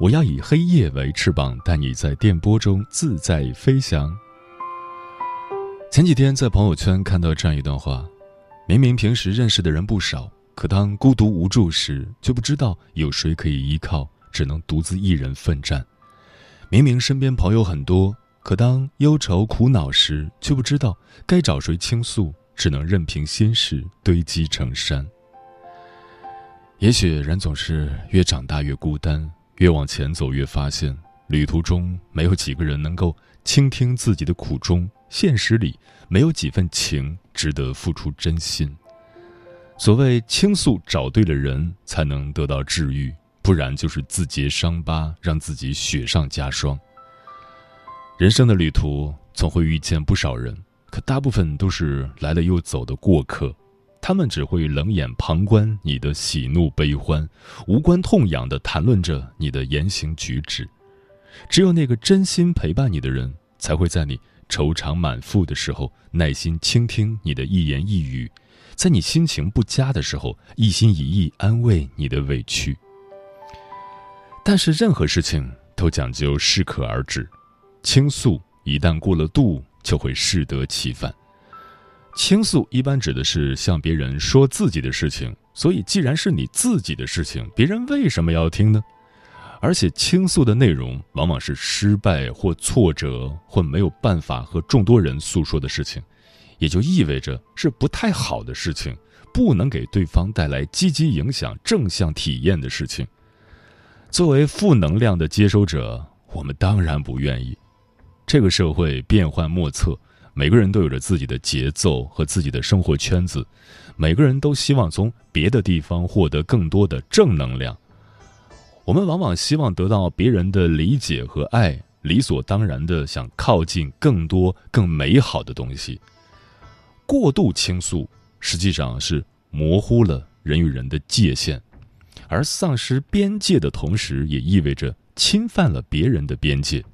我要以黑夜为翅膀，带你在电波中自在飞翔。前几天在朋友圈看到这样一段话：明明平时认识的人不少，可当孤独无助时，却不知道有谁可以依靠，只能独自一人奋战；明明身边朋友很多，可当忧愁苦恼时，却不知道该找谁倾诉，只能任凭心事堆积成山。也许人总是越长大越孤单。越往前走，越发现旅途中没有几个人能够倾听自己的苦衷，现实里没有几份情值得付出真心。所谓倾诉，找对了人才能得到治愈，不然就是自结伤疤，让自己雪上加霜。人生的旅途总会遇见不少人，可大部分都是来了又走的过客。他们只会冷眼旁观你的喜怒悲欢，无关痛痒地谈论着你的言行举止。只有那个真心陪伴你的人，才会在你愁肠满腹的时候耐心倾听你的一言一语，在你心情不佳的时候一心一意安慰你的委屈。但是任何事情都讲究适可而止，倾诉一旦过了度，就会适得其反。倾诉一般指的是向别人说自己的事情，所以既然是你自己的事情，别人为什么要听呢？而且倾诉的内容往往是失败或挫折或没有办法和众多人诉说的事情，也就意味着是不太好的事情，不能给对方带来积极影响、正向体验的事情。作为负能量的接收者，我们当然不愿意。这个社会变幻莫测。每个人都有着自己的节奏和自己的生活圈子，每个人都希望从别的地方获得更多的正能量。我们往往希望得到别人的理解和爱，理所当然的想靠近更多更美好的东西。过度倾诉实际上是模糊了人与人的界限，而丧失边界的同时，也意味着侵犯了别人的边界。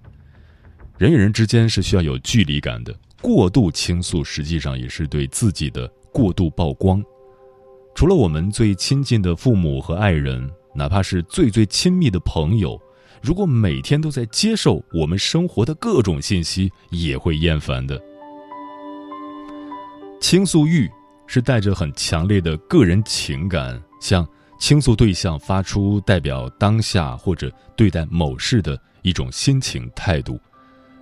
人与人之间是需要有距离感的。过度倾诉，实际上也是对自己的过度曝光。除了我们最亲近的父母和爱人，哪怕是最最亲密的朋友，如果每天都在接受我们生活的各种信息，也会厌烦的。倾诉欲是带着很强烈的个人情感，向倾诉对象发出代表当下或者对待某事的一种心情态度。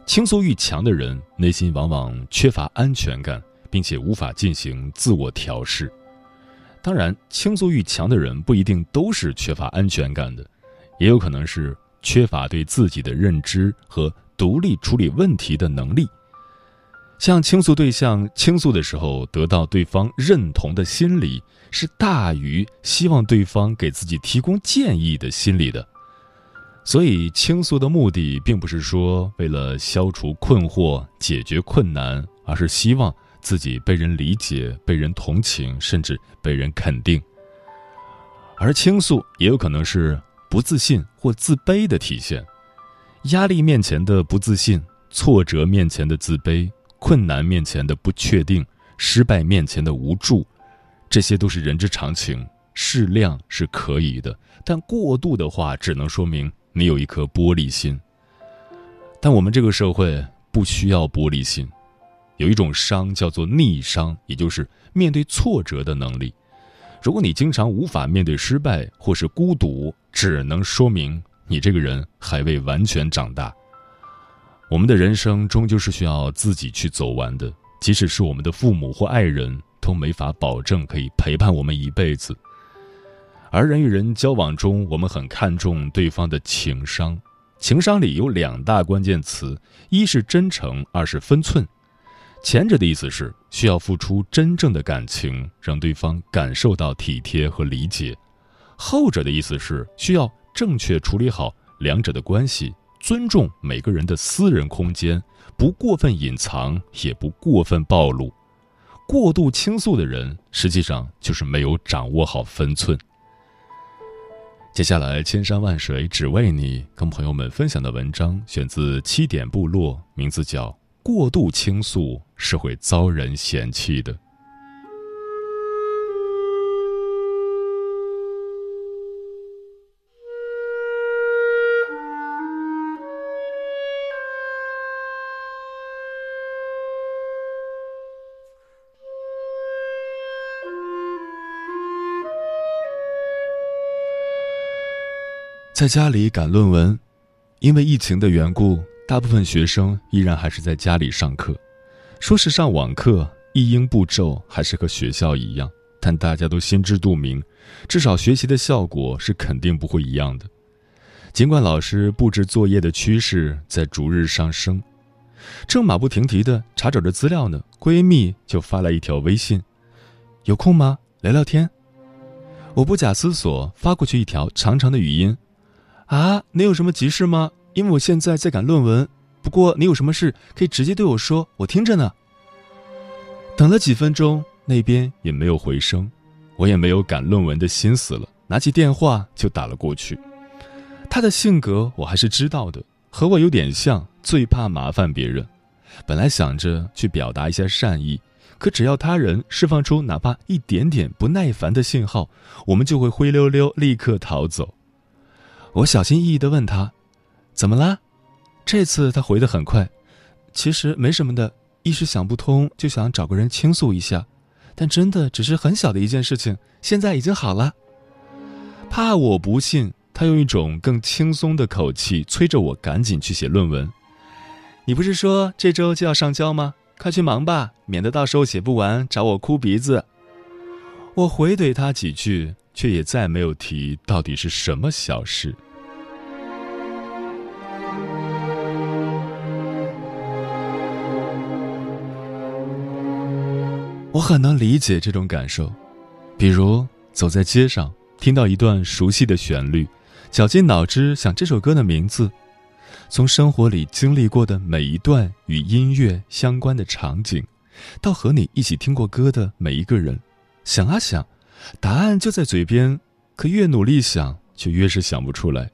倾诉欲强的人，内心往往缺乏安全感，并且无法进行自我调试。当然，倾诉欲强的人不一定都是缺乏安全感的，也有可能是缺乏对自己的认知和独立处理问题的能力。向倾诉对象倾诉的时候，得到对方认同的心理，是大于希望对方给自己提供建议的心理的。所以，倾诉的目的并不是说为了消除困惑、解决困难，而是希望自己被人理解、被人同情，甚至被人肯定。而倾诉也有可能是不自信或自卑的体现。压力面前的不自信，挫折面前的自卑，困难面前的不确定，失败面前的无助，这些都是人之常情。适量是可以的，但过度的话，只能说明。你有一颗玻璃心，但我们这个社会不需要玻璃心。有一种伤叫做逆商，也就是面对挫折的能力。如果你经常无法面对失败或是孤独，只能说明你这个人还未完全长大。我们的人生终究是需要自己去走完的，即使是我们的父母或爱人，都没法保证可以陪伴我们一辈子。而人与人交往中，我们很看重对方的情商。情商里有两大关键词，一是真诚，二是分寸。前者的意思是需要付出真正的感情，让对方感受到体贴和理解；后者的意思是需要正确处理好两者的关系，尊重每个人的私人空间，不过分隐藏，也不过分暴露。过度倾诉的人，实际上就是没有掌握好分寸。接下来，千山万水只为你，跟朋友们分享的文章选自七点部落，名字叫《过度倾诉是会遭人嫌弃的》。在家里赶论文，因为疫情的缘故，大部分学生依然还是在家里上课。说是上网课，一应步骤还是和学校一样，但大家都心知肚明，至少学习的效果是肯定不会一样的。尽管老师布置作业的趋势在逐日上升，正马不停蹄地查找着资料呢，闺蜜就发来一条微信：“有空吗？聊聊天。”我不假思索发过去一条长长的语音。啊，你有什么急事吗？因为我现在在赶论文。不过你有什么事可以直接对我说，我听着呢。等了几分钟，那边也没有回声，我也没有赶论文的心思了，拿起电话就打了过去。他的性格我还是知道的，和我有点像，最怕麻烦别人。本来想着去表达一下善意，可只要他人释放出哪怕一点点不耐烦的信号，我们就会灰溜溜立刻逃走。我小心翼翼地问他：“怎么啦？”这次他回得很快：“其实没什么的，一时想不通，就想找个人倾诉一下。但真的只是很小的一件事情，现在已经好了。”怕我不信，他用一种更轻松的口气催着我赶紧去写论文。“你不是说这周就要上交吗？快去忙吧，免得到时候写不完找我哭鼻子。”我回怼他几句。却也再没有提到底是什么小事。我很能理解这种感受，比如走在街上，听到一段熟悉的旋律，绞尽脑汁想这首歌的名字；从生活里经历过的每一段与音乐相关的场景，到和你一起听过歌的每一个人，想啊想。答案就在嘴边，可越努力想，就越是想不出来。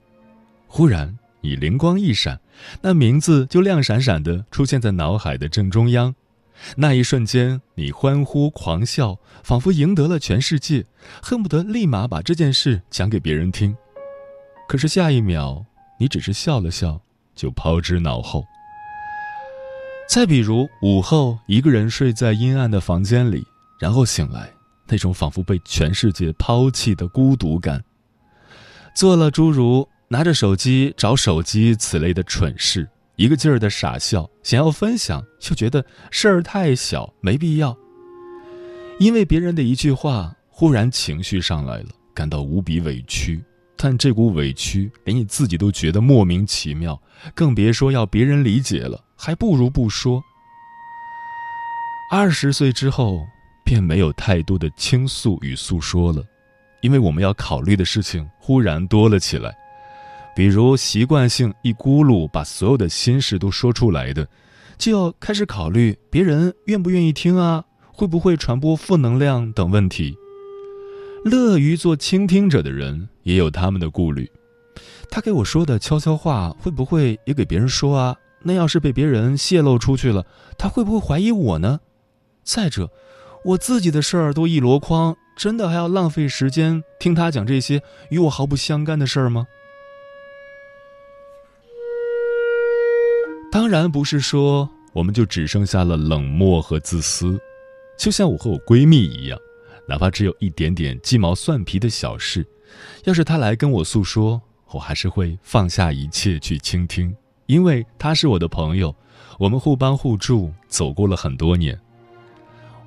忽然，你灵光一闪，那名字就亮闪闪的出现在脑海的正中央。那一瞬间，你欢呼狂笑，仿佛赢得了全世界，恨不得立马把这件事讲给别人听。可是下一秒，你只是笑了笑，就抛之脑后。再比如，午后一个人睡在阴暗的房间里，然后醒来。那种仿佛被全世界抛弃的孤独感，做了诸如拿着手机找手机此类的蠢事，一个劲儿的傻笑，想要分享，又觉得事儿太小，没必要。因为别人的一句话，忽然情绪上来了，感到无比委屈，但这股委屈连你自己都觉得莫名其妙，更别说要别人理解了，还不如不说。二十岁之后。便没有太多的倾诉与诉说了，因为我们要考虑的事情忽然多了起来，比如习惯性一咕噜把所有的心事都说出来的，就要开始考虑别人愿不愿意听啊，会不会传播负能量等问题。乐于做倾听者的人也有他们的顾虑，他给我说的悄悄话会不会也给别人说啊？那要是被别人泄露出去了，他会不会怀疑我呢？再者。我自己的事儿都一箩筐，真的还要浪费时间听他讲这些与我毫不相干的事儿吗？当然不是说我们就只剩下了冷漠和自私，就像我和我闺蜜一样，哪怕只有一点点鸡毛蒜皮的小事，要是她来跟我诉说，我还是会放下一切去倾听，因为她是我的朋友，我们互帮互助，走过了很多年。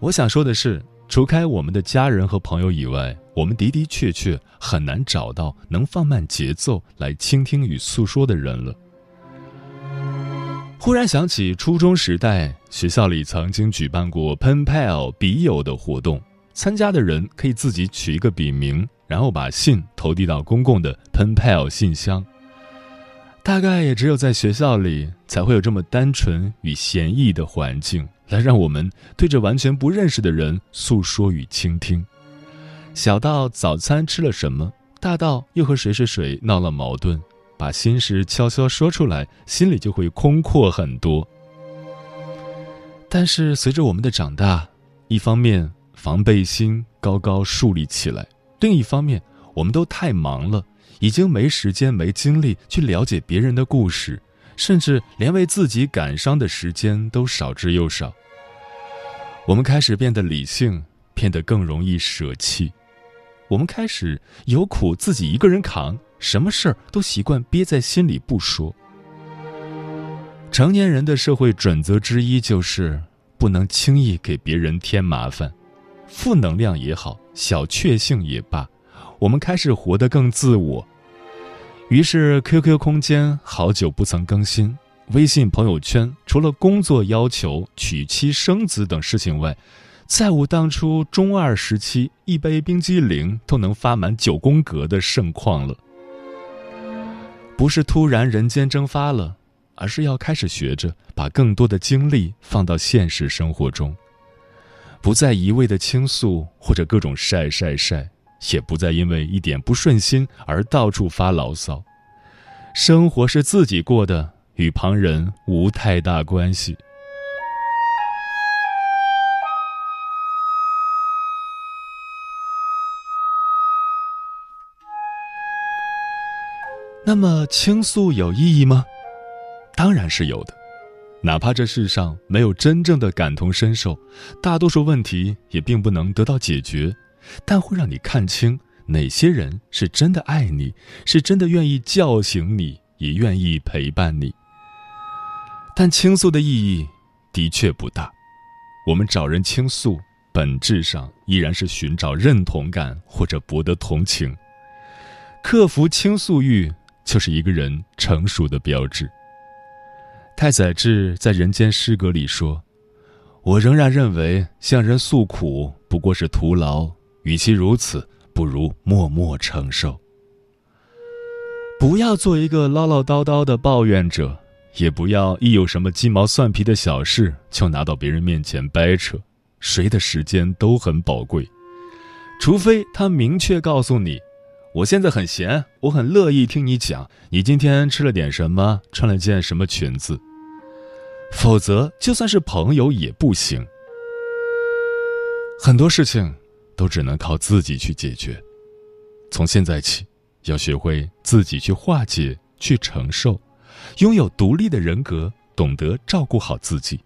我想说的是，除开我们的家人和朋友以外，我们的的确确很难找到能放慢节奏来倾听与诉说的人了。忽然想起初中时代，学校里曾经举办过 pen pal 笔友的活动，参加的人可以自己取一个笔名，然后把信投递到公共的 pen pal 信箱。大概也只有在学校里，才会有这么单纯与闲逸的环境，来让我们对着完全不认识的人诉说与倾听。小到早餐吃了什么，大到又和谁谁谁闹了矛盾。把心事悄悄说出来，心里就会空阔很多。但是随着我们的长大，一方面防备心高高树立起来，另一方面我们都太忙了，已经没时间、没精力去了解别人的故事，甚至连为自己感伤的时间都少之又少。我们开始变得理性，变得更容易舍弃。我们开始有苦自己一个人扛。什么事儿都习惯憋在心里不说。成年人的社会准则之一就是不能轻易给别人添麻烦，负能量也好，小确幸也罢，我们开始活得更自我。于是，QQ 空间好久不曾更新，微信朋友圈除了工作要求、娶妻生子等事情外，再无当初中二时期一杯冰激凌都能发满九宫格的盛况了。不是突然人间蒸发了，而是要开始学着把更多的精力放到现实生活中，不再一味的倾诉或者各种晒晒晒，也不再因为一点不顺心而到处发牢骚。生活是自己过的，与旁人无太大关系。那么倾诉有意义吗？当然是有的，哪怕这世上没有真正的感同身受，大多数问题也并不能得到解决，但会让你看清哪些人是真的爱你，是真的愿意叫醒你，也愿意陪伴你。但倾诉的意义的确不大，我们找人倾诉，本质上依然是寻找认同感或者博得同情，克服倾诉欲。就是一个人成熟的标志。太宰治在《人间失格》里说：“我仍然认为向人诉苦不过是徒劳，与其如此，不如默默承受。不要做一个唠唠叨叨的抱怨者，也不要一有什么鸡毛蒜皮的小事就拿到别人面前掰扯。谁的时间都很宝贵，除非他明确告诉你。”我现在很闲，我很乐意听你讲你今天吃了点什么，穿了件什么裙子。否则，就算是朋友也不行。很多事情都只能靠自己去解决。从现在起，要学会自己去化解、去承受，拥有独立的人格，懂得照顾好自己，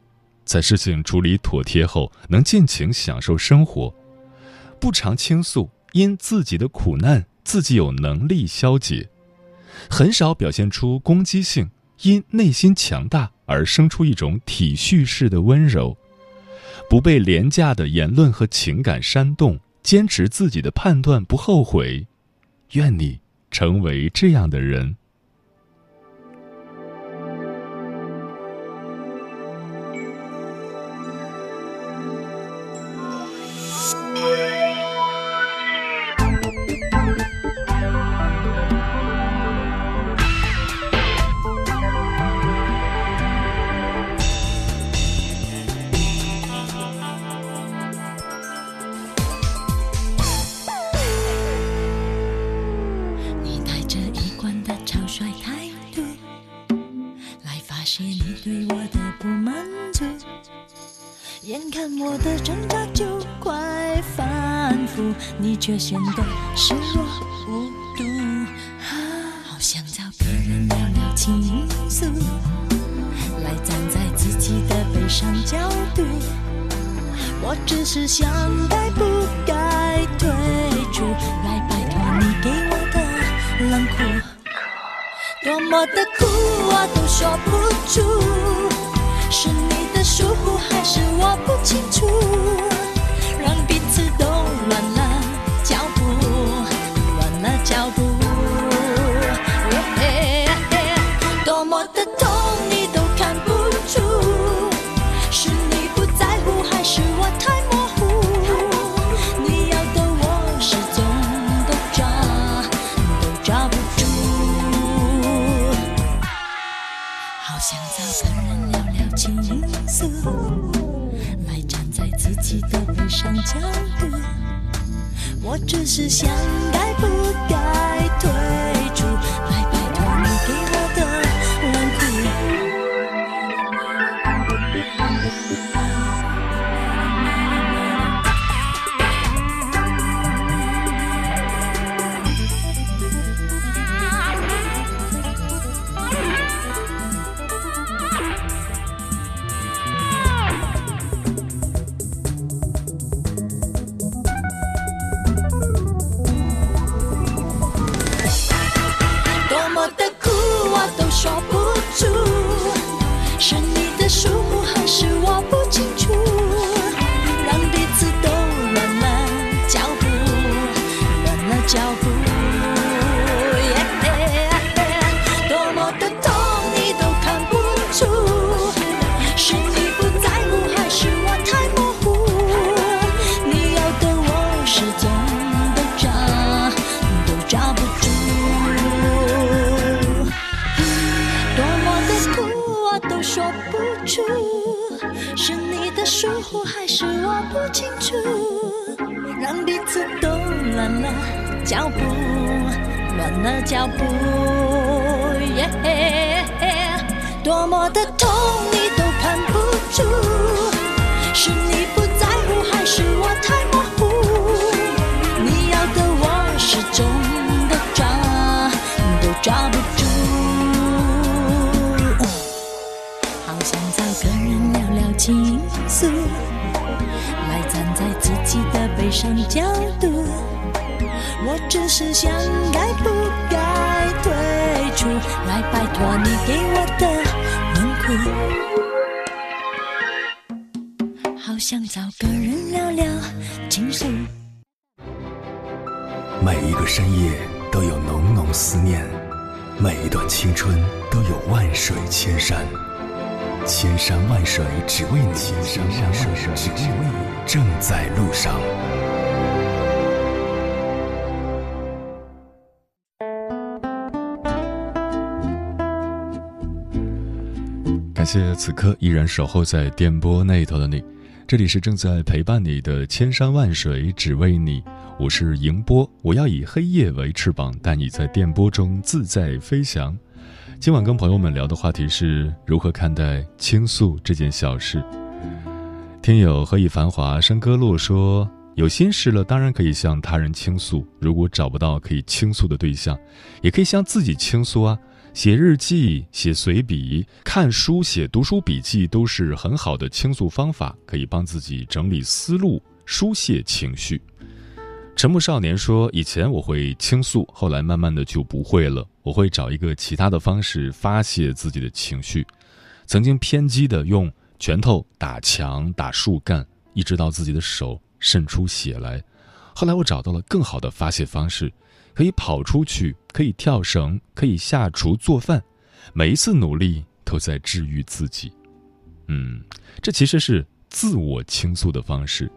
在事情处理妥帖后，能尽情享受生活，不常倾诉因自己的苦难。自己有能力消解，很少表现出攻击性，因内心强大而生出一种体恤式的温柔，不被廉价的言论和情感煽动，坚持自己的判断不后悔。愿你成为这样的人。我的挣扎就快反复，你却显得视若无睹，好想找个人聊聊倾诉，来站在自己的悲伤角度。我只是想该不该退出，来摆脱你给我的冷酷。多。么的苦我都说不出，疏忽还是我不清楚，只是想清楚，让彼此都乱了脚步，乱了脚步。耶多么的痛你都看不出，是你不在乎还是我太模糊？你要的我始终都抓都抓不住。好想找个人聊聊倾诉，的悲伤角度。我只是想该不该退出，来摆脱你给我的温酷。好想找个人聊聊倾诉。每一个深夜都有浓浓思念，每一段青春都有万水千山，千山万水只为你，千山万水只为你，正在路上。感谢此刻依然守候在电波那头的你，这里是正在陪伴你的千山万水只为你，我是迎波，我要以黑夜为翅膀，带你在电波中自在飞翔。今晚跟朋友们聊的话题是如何看待倾诉这件小事。听友何以繁华笙歌落说，有心事了当然可以向他人倾诉，如果找不到可以倾诉的对象，也可以向自己倾诉啊。写日记、写随笔、看书、写读书笔记都是很好的倾诉方法，可以帮自己整理思路、疏泄情绪。沉默少年说：“以前我会倾诉，后来慢慢的就不会了。我会找一个其他的方式发泄自己的情绪。曾经偏激的用拳头打墙、打树干，一直到自己的手渗出血来。后来我找到了更好的发泄方式。”可以跑出去，可以跳绳，可以下厨做饭，每一次努力都在治愈自己。嗯，这其实是自我倾诉的方式。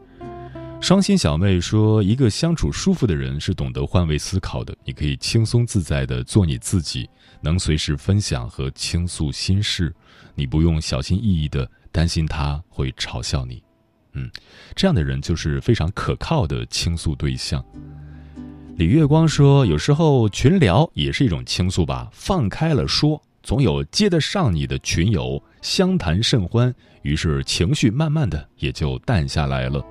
双心小妹说：“一个相处舒服的人是懂得换位思考的，你可以轻松自在的做你自己，能随时分享和倾诉心事，你不用小心翼翼的担心他会嘲笑你。嗯，这样的人就是非常可靠的倾诉对象。”李月光说：“有时候群聊也是一种倾诉吧，放开了说，总有接得上你的群友，相谈甚欢，于是情绪慢慢的也就淡下来了。”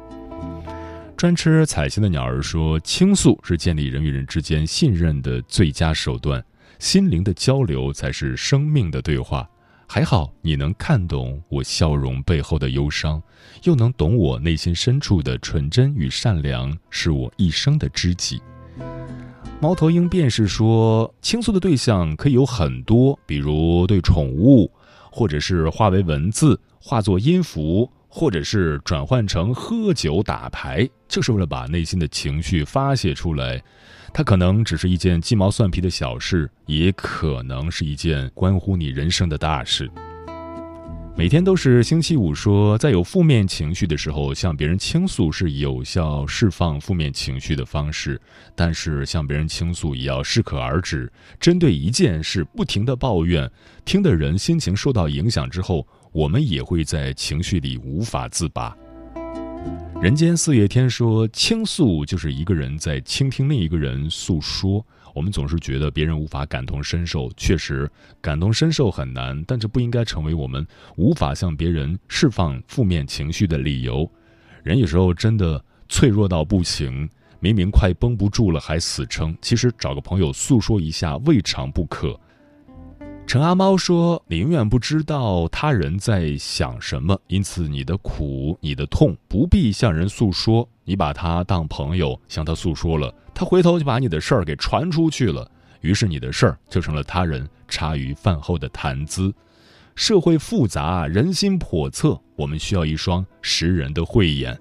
专吃彩星的鸟儿说：“倾诉是建立人与人之间信任的最佳手段，心灵的交流才是生命的对话。还好你能看懂我笑容背后的忧伤，又能懂我内心深处的纯真与善良，是我一生的知己。”猫头鹰便是说，倾诉的对象可以有很多，比如对宠物，或者是化为文字，化作音符，或者是转换成喝酒打牌，就是为了把内心的情绪发泄出来。它可能只是一件鸡毛蒜皮的小事，也可能是一件关乎你人生的大事。每天都是星期五，说在有负面情绪的时候，向别人倾诉是有效释放负面情绪的方式。但是向别人倾诉也要适可而止。针对一件事不停的抱怨，听的人心情受到影响之后，我们也会在情绪里无法自拔。人间四月天说，倾诉就是一个人在倾听另一个人诉说。我们总是觉得别人无法感同身受，确实感同身受很难，但这不应该成为我们无法向别人释放负面情绪的理由。人有时候真的脆弱到不行，明明快绷不住了还死撑，其实找个朋友诉说一下未尝不可。陈阿猫说：“你永远不知道他人在想什么，因此你的苦、你的痛不必向人诉说。你把他当朋友向他诉说了，他回头就把你的事儿给传出去了，于是你的事儿就成了他人茶余饭后的谈资。社会复杂，人心叵测，我们需要一双识人的慧眼。”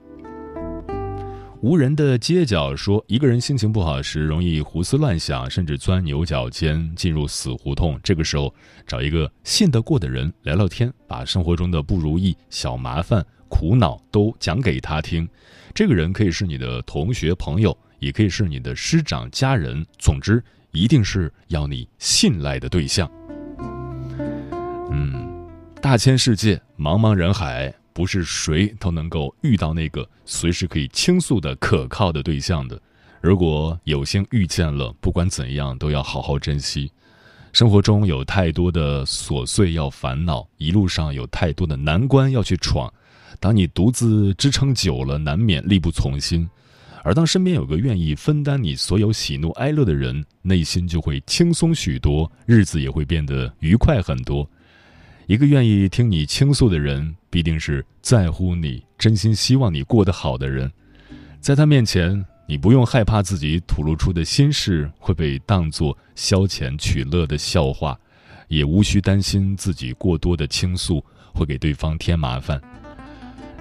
无人的街角说，一个人心情不好时，容易胡思乱想，甚至钻牛角尖，进入死胡同。这个时候，找一个信得过的人聊聊天，把生活中的不如意、小麻烦、苦恼都讲给他听。这个人可以是你的同学、朋友，也可以是你的师长、家人。总之，一定是要你信赖的对象。嗯，大千世界，茫茫人海。不是谁都能够遇到那个随时可以倾诉的可靠的对象的。如果有幸遇见了，不管怎样都要好好珍惜。生活中有太多的琐碎要烦恼，一路上有太多的难关要去闯。当你独自支撑久了，难免力不从心；而当身边有个愿意分担你所有喜怒哀乐的人，内心就会轻松许多，日子也会变得愉快很多。一个愿意听你倾诉的人，必定是在乎你、真心希望你过得好的人。在他面前，你不用害怕自己吐露出的心事会被当作消遣取乐的笑话，也无需担心自己过多的倾诉会给对方添麻烦。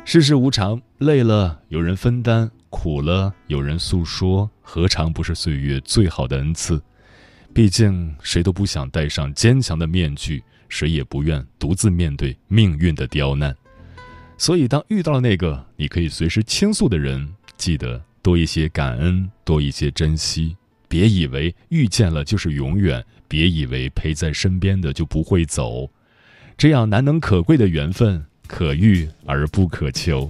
世事无常，累了有人分担，苦了有人诉说，何尝不是岁月最好的恩赐？毕竟，谁都不想戴上坚强的面具。谁也不愿独自面对命运的刁难，所以当遇到了那个你可以随时倾诉的人，记得多一些感恩，多一些珍惜。别以为遇见了就是永远，别以为陪在身边的就不会走。这样难能可贵的缘分，可遇而不可求。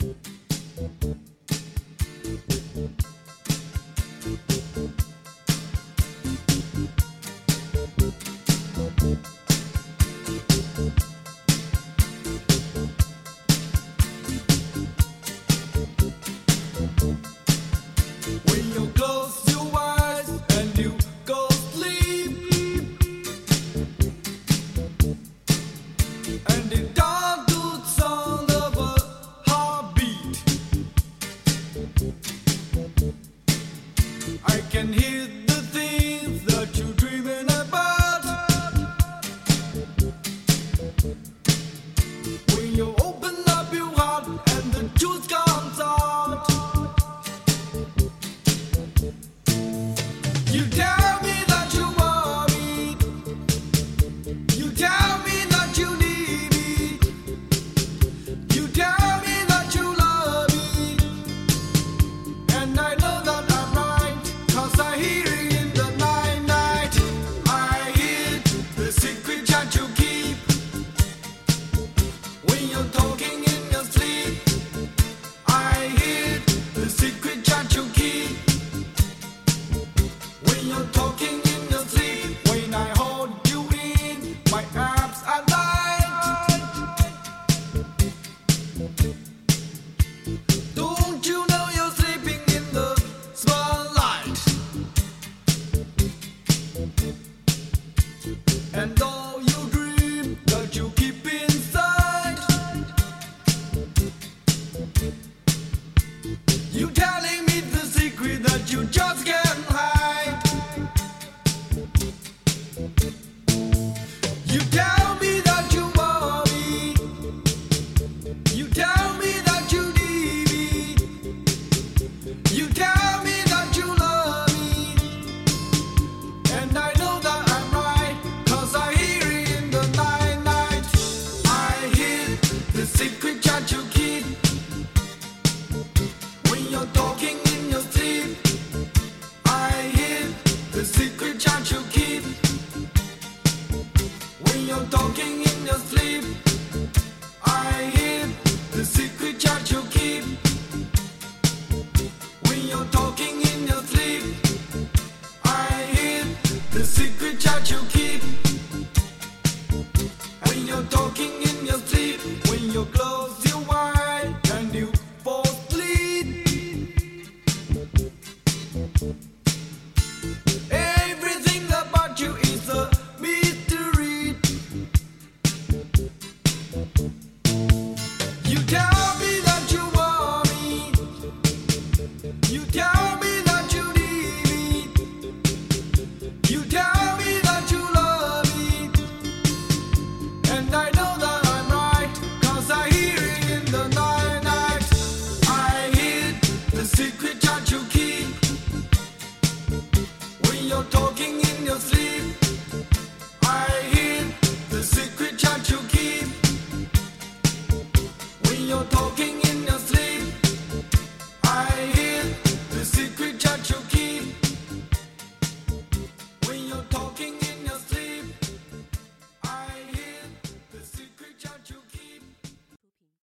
You got